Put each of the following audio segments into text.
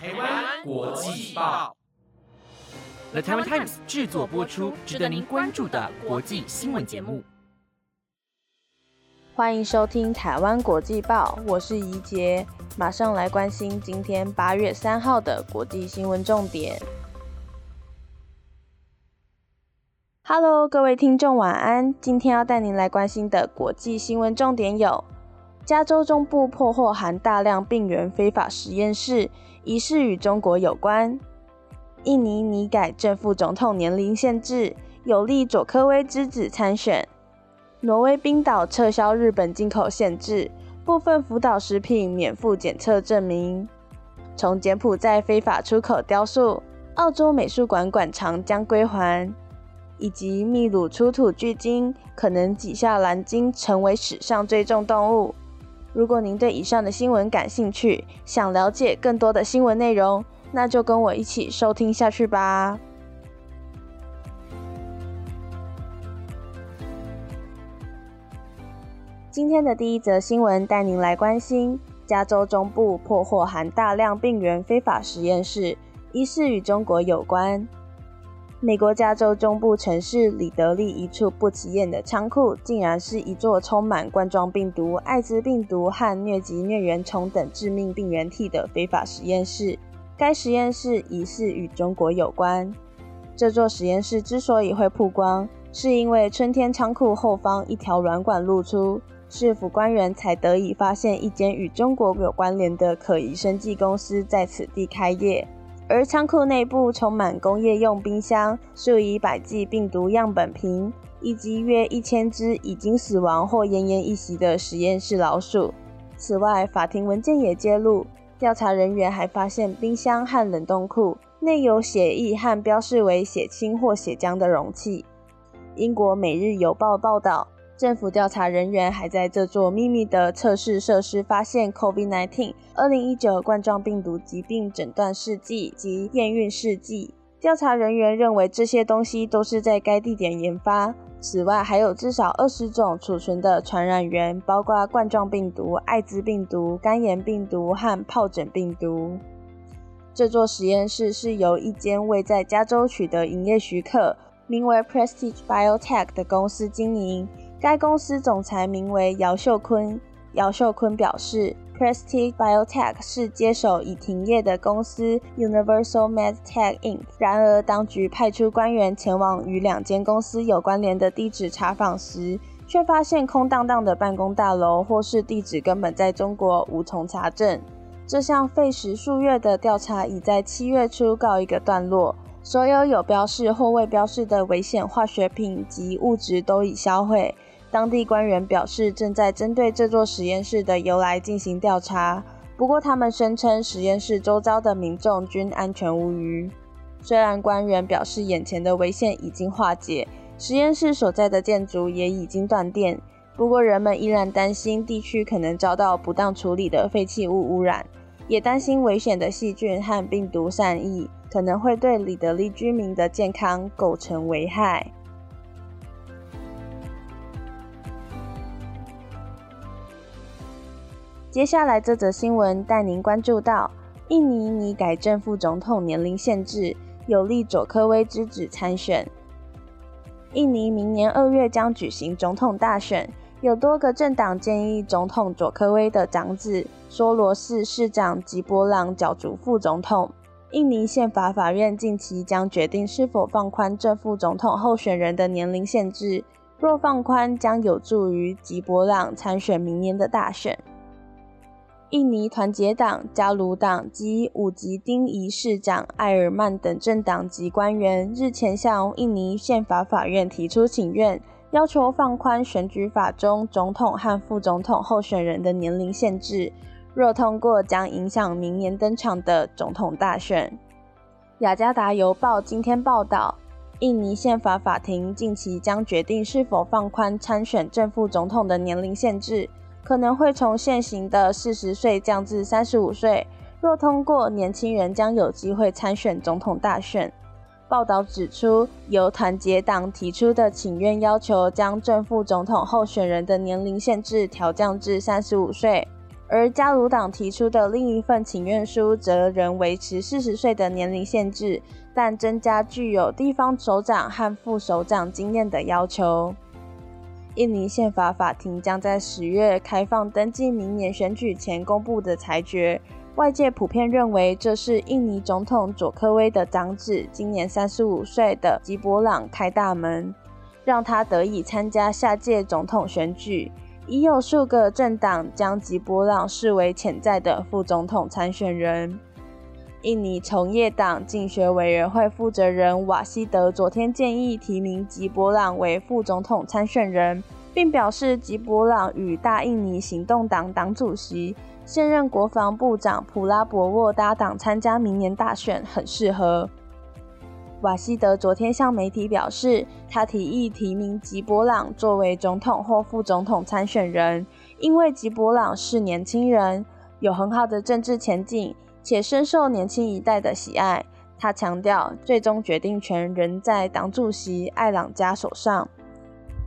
台湾国际报，The Taiwan Times 制作播出，值得您关注的国际新闻节目。欢迎收听台湾国际报，我是怡杰，马上来关心今天八月三号的国际新闻重点。Hello，各位听众，晚安。今天要带您来关心的国际新闻重点有：加州中部破获含大量病原非法实验室，疑似与中国有关；印尼拟改正副总统年龄限制，有利佐科威之子参选。挪威、冰岛撤销日本进口限制，部分福岛食品免付检测证明。从柬埔寨非法出口雕塑，澳洲美术馆馆藏将归还，以及秘鲁出土巨鲸可能挤下蓝鲸，成为史上最重动物。如果您对以上的新闻感兴趣，想了解更多的新闻内容，那就跟我一起收听下去吧。今天的第一则新闻带您来关心：加州中部破获含大量病原非法实验室，疑似与中国有关。美国加州中部城市里德利一处不起眼的仓库，竟然是一座充满冠状病毒、艾滋病毒和疟疾疟原虫等致命病原体的非法实验室。该实验室疑似与中国有关。这座实验室之所以会曝光，是因为春天仓库后方一条软管露出。市府官员才得以发现一间与中国有关联的可疑生技公司在此地开业，而仓库内部充满工业用冰箱、数以百计病毒样本瓶，以及约一千只已经死亡或奄奄一息的实验室老鼠。此外，法庭文件也揭露，调查人员还发现冰箱和冷冻库内有血液和标示为血清或血浆的容器。英国《每日邮报》报道。政府调查人员还在这座秘密的测试设施发现 COVID-19 二零一九冠状病毒疾病诊断试剂及验孕试剂。调查人员认为这些东西都是在该地点研发。此外，还有至少二十种储存的传染源，包括冠状病毒、艾滋病毒、肝炎病毒和疱疹病毒。这座实验室是由一间未在加州取得营业许可、名为 Prestige Biotech 的公司经营。该公司总裁名为姚秀坤。姚秀坤表示，Prestige Biotech 是接手已停业的公司 Universal MedTech Inc。然而，当局派出官员前往与两间公司有关联的地址查访时，却发现空荡荡的办公大楼，或是地址根本在中国无从查证。这项费时数月的调查已在七月初告一个段落，所有有标示或未标示的危险化学品及物质都已销毁。当地官员表示，正在针对这座实验室的由来进行调查。不过，他们声称实验室周遭的民众均安全无虞。虽然官员表示眼前的危险已经化解，实验室所在的建筑也已经断电，不过人们依然担心地区可能遭到不当处理的废弃物污染，也担心危险的细菌和病毒散逸可能会对里德利居民的健康构成危害。接下来这则新闻带您关注到：印尼拟改正副总统年龄限制，有利佐科威之子参选。印尼明年二月将举行总统大选，有多个政党建议总统佐科威的长子梭罗市市长吉波朗角逐副总统。印尼宪法法院近期将决定是否放宽正副总统候选人的年龄限制，若放宽，将有助于吉波朗参选明年的大选。印尼团结党、加鲁党及五级丁仪市长艾尔曼等政党及官员日前向印尼宪法法院提出请愿，要求放宽选举法中总统和副总统候选人的年龄限制。若通过，将影响明年登场的总统大选。雅加达邮报今天报道，印尼宪法法庭近期将决定是否放宽参选正副总统的年龄限制。可能会从现行的四十岁降至三十五岁。若通过，年轻人将有机会参选总统大选。报道指出，由团结党提出的请愿要求将正副总统候选人的年龄限制调降至三十五岁。而加鲁党提出的另一份请愿书则仍维持四十岁的年龄限制，但增加具有地方首长和副首长经验的要求。印尼宪法法庭将在十月开放登记明年选举前公布的裁决。外界普遍认为这是印尼总统佐科威的长子，今年三十五岁的吉伯朗开大门，让他得以参加下届总统选举。已有数个政党将吉伯朗视为潜在的副总统参选人。印尼从业党竞选委员会负责人瓦西德昨天建议提名吉伯朗为副总统参选人，并表示吉伯朗与大印尼行动党党主席。现任国防部长普拉博沃搭档参加明年大选很适合。瓦西德昨天向媒体表示，他提议提名吉伯朗作为总统或副总统参选人，因为吉伯朗是年轻人，有很好的政治前景，且深受年轻一代的喜爱。他强调，最终决定权仍在党主席艾朗加手上。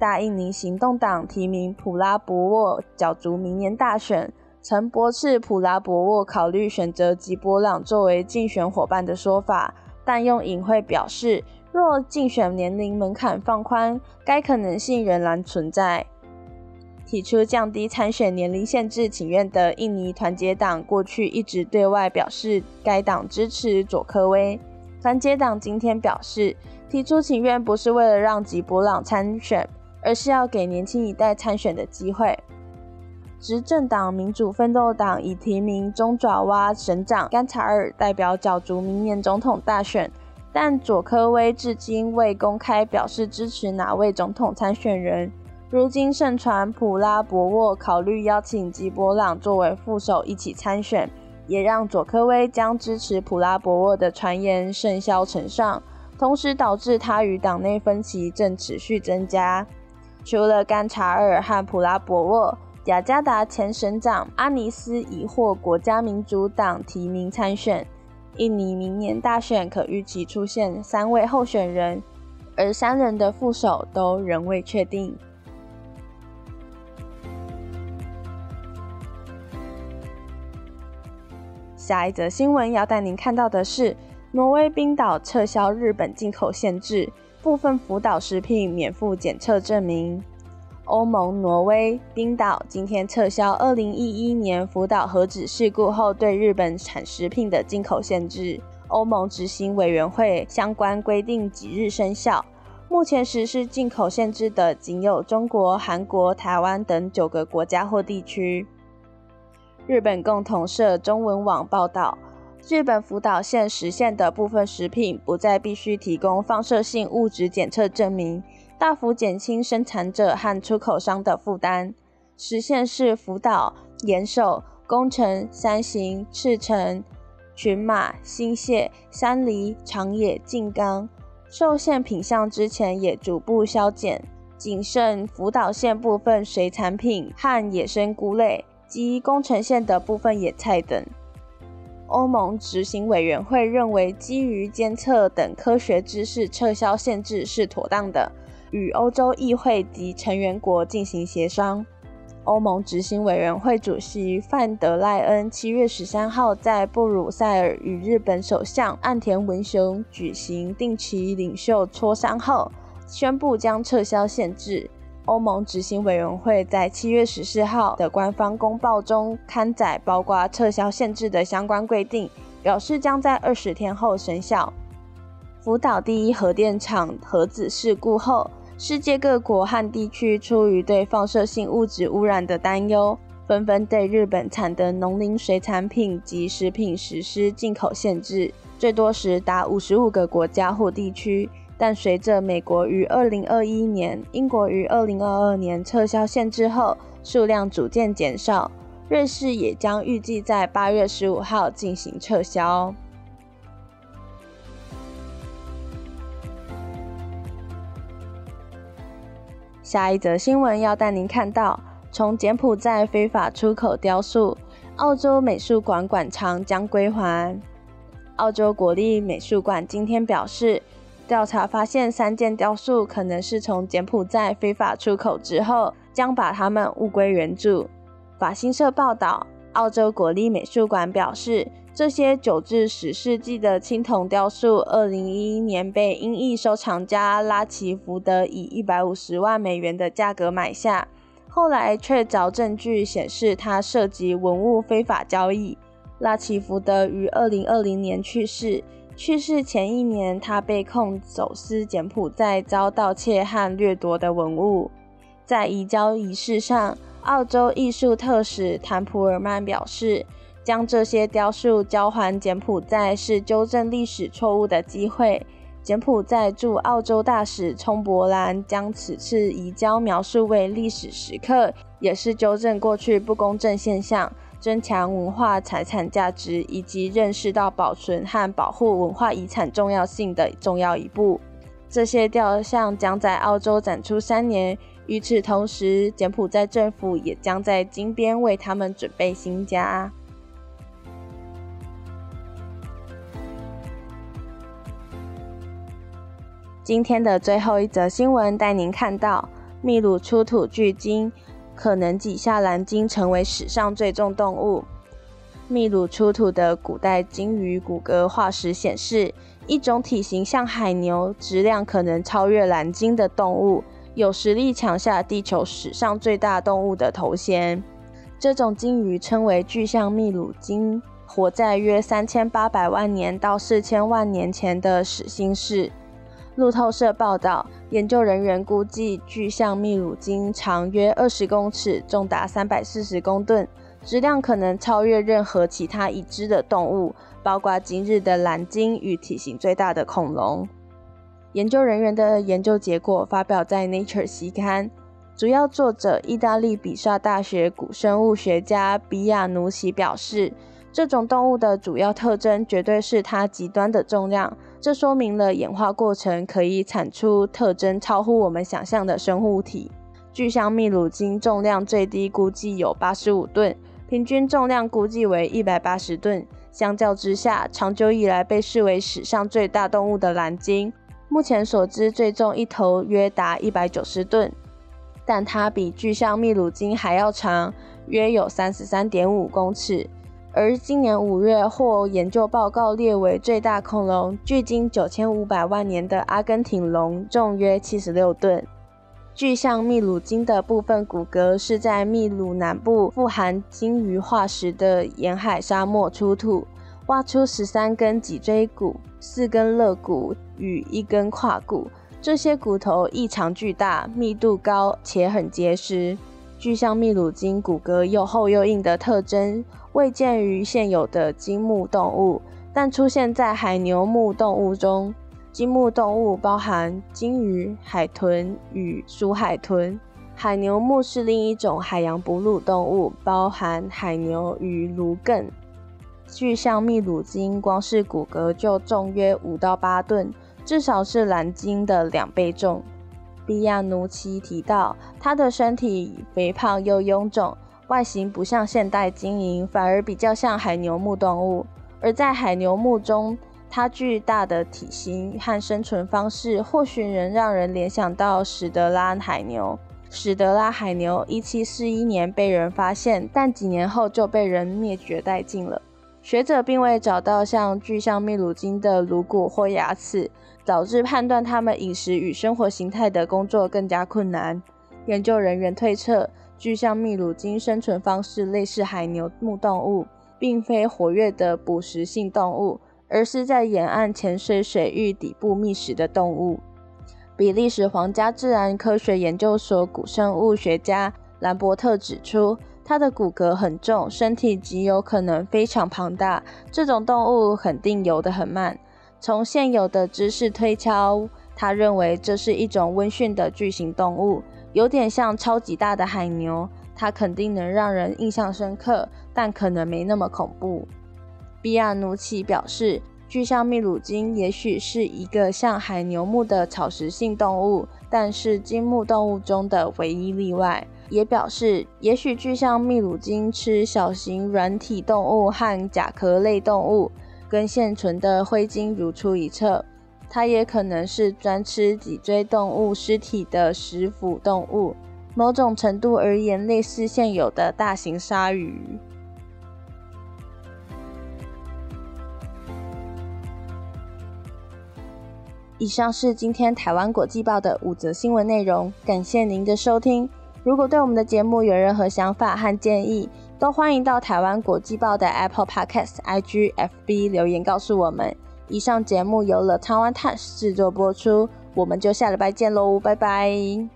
大印尼行动党提名普拉博沃角逐明年大选。曾驳斥普拉博沃考虑选择吉波朗作为竞选伙伴的说法，但用隐晦表示，若竞选年龄门槛放宽，该可能性仍然存在。提出降低参选年龄限制请愿的印尼团结党过去一直对外表示，该党支持佐科威。团结党今天表示，提出请愿不是为了让吉布朗参选，而是要给年轻一代参选的机会。执政党民主奋斗党已提名中爪哇省长甘查尔代表角逐明年总统大选，但佐科威至今未公开表示支持哪位总统参选人。如今盛传普拉博沃考虑邀请吉博朗作为副手一起参选，也让佐科威将支持普拉博沃的传言甚嚣尘上，同时导致他与党内分歧正持续增加。除了甘查尔和普拉博沃。雅加达前省长阿尼斯已获国家民主党提名参选。印尼明年大选可预期出现三位候选人，而三人的副手都仍未确定。下一则新闻要带您看到的是：挪威冰岛撤销日本进口限制，部分福岛食品免付检测证明。欧盟、挪威、冰岛今天撤销2011年福岛核子事故后对日本产食品的进口限制。欧盟执行委员会相关规定即日生效。目前实施进口限制的仅有中国、韩国、台湾等九个国家或地区。日本共同社中文网报道，日本福岛县实现的部分食品不再必须提供放射性物质检测证明。大幅减轻生产者和出口商的负担。实现是福岛、岩手、宫城、山形、赤城、群马、新泻、山梨、长野、静冈受限品项之前也逐步削减，仅剩福岛县部分水产品和野生菇类及宫城县的部分野菜等。欧盟执行委员会认为，基于监测等科学知识撤销限制是妥当的。与欧洲议会及成员国进行协商。欧盟执行委员会主席范德赖恩七月十三号在布鲁塞尔与日本首相岸田文雄举行定期领袖磋商后，宣布将撤销限制。欧盟执行委员会在七月十四号的官方公报中刊载包括撤销限制的相关规定，表示将在二十天后生效。福岛第一核电厂核子事故后。世界各国和地区出于对放射性物质污染的担忧，纷纷对日本产的农林水产品及食品实施进口限制，最多时达五十五个国家或地区。但随着美国于二零二一年、英国于二零二二年撤销限制后，数量逐渐减少。瑞士也将预计在八月十五号进行撤销。下一则新闻要带您看到：从柬埔寨非法出口雕塑，澳洲美术馆馆藏将归还。澳洲国立美术馆今天表示，调查发现三件雕塑可能是从柬埔寨非法出口之后，将把它们物归原主。法新社报道，澳洲国立美术馆表示，这些九至十世纪的青铜雕塑，二零一一年被英裔收藏家拉奇福德以一百五十万美元的价格买下，后来却找证据显示他涉及文物非法交易。拉奇福德于二零二零年去世。去世前一年，他被控走私柬埔寨遭盗窃和掠夺的文物。在移交仪式上，澳洲艺术特使坦普尔曼表示，将这些雕塑交还柬埔寨是纠正历史错误的机会。柬埔寨驻澳洲大使冲伯兰将此次移交描述为历史时刻，也是纠正过去不公正现象。增强文化财产价值，以及认识到保存和保护文化遗产重要性的重要一步。这些雕像将在澳洲展出三年。与此同时，柬埔寨政府也将在金边为他们准备新家。今天的最后一则新闻带您看到秘鲁出土巨鲸。可能挤下蓝鲸成为史上最重动物。秘鲁出土的古代鲸鱼骨骼化石显示，一种体型像海牛、质量可能超越蓝鲸的动物，有实力抢下地球史上最大动物的头衔。这种鲸鱼称为巨象秘鲁鲸，活在约三千八百万年到四千万年前的始新世。路透社报道，研究人员估计巨象秘鲁鲸长约二十公尺，重达三百四十公吨，质量可能超越任何其他已知的动物，包括今日的蓝鲸与体型最大的恐龙。研究人员的研究结果发表在《Nature》期刊，主要作者意大利比萨大学古生物学家比亚努奇表示，这种动物的主要特征绝对是它极端的重量。这说明了演化过程可以产出特征超乎我们想象的生物体。巨象秘鲁鲸重量最低估计有八十五吨，平均重量估计为一百八十吨。相较之下，长久以来被视为史上最大动物的蓝鲸，目前所知最重一头约达一百九十吨，但它比巨象秘鲁鲸还要长，约有三十三点五公尺。而今年五月获研究报告列为最大恐龙，距今九千五百万年的阿根廷龙重约七十六吨。巨象秘鲁鲸的部分骨骼是在秘鲁南部富含鲸鱼化石的沿海沙漠出土，挖出十三根脊椎骨、四根肋骨与一根胯骨。这些骨头异常巨大，密度高且很结实。巨象秘鲁鲸骨骼又厚又硬的特征。未见于现有的鲸目动物，但出现在海牛目动物中。鲸目动物包含鲸鱼、海豚与鼠海豚。海牛目是另一种海洋哺乳动物，包含海牛与芦艮。巨象秘鲁鲸光是骨骼就重约五到八吨，至少是蓝鲸的两倍重。比亚努奇提到，它的身体肥胖又臃肿。外形不像现代鲸鱼，反而比较像海牛目动物。而在海牛目中，它巨大的体型和生存方式，或许能让人联想到史德拉海牛。史德拉海牛1741年被人发现，但几年后就被人灭绝殆尽了。学者并未找到像巨象秘鲁鲸的颅骨或牙齿，导致判断它们饮食与生活形态的工作更加困难。研究人员推测。巨象秘鲁鲸生存方式类似海牛目动物，并非活跃的捕食性动物，而是在沿岸潜水水域底部觅食的动物。比利时皇家自然科学研究所古生物学家兰伯特指出，它的骨骼很重，身体极有可能非常庞大。这种动物肯定游得很慢。从现有的知识推敲，他认为这是一种温驯的巨型动物。有点像超级大的海牛，它肯定能让人印象深刻，但可能没那么恐怖。比亚努奇表示，巨象秘鲁鲸也许是一个像海牛目的草食性动物，但是鲸目动物中的唯一例外。也表示，也许巨象秘鲁鲸吃小型软体动物和甲壳类动物，跟现存的灰鲸如出一辙。它也可能是专吃脊椎动物尸体的食腐动物，某种程度而言，类似现有的大型鲨鱼。以上是今天台湾国际报的五则新闻内容，感谢您的收听。如果对我们的节目有任何想法和建议，都欢迎到台湾国际报的 Apple Podcast、IG、FB 留言告诉我们。以上节目由乐昌湾探制作播出，我们就下礼拜见喽，拜拜。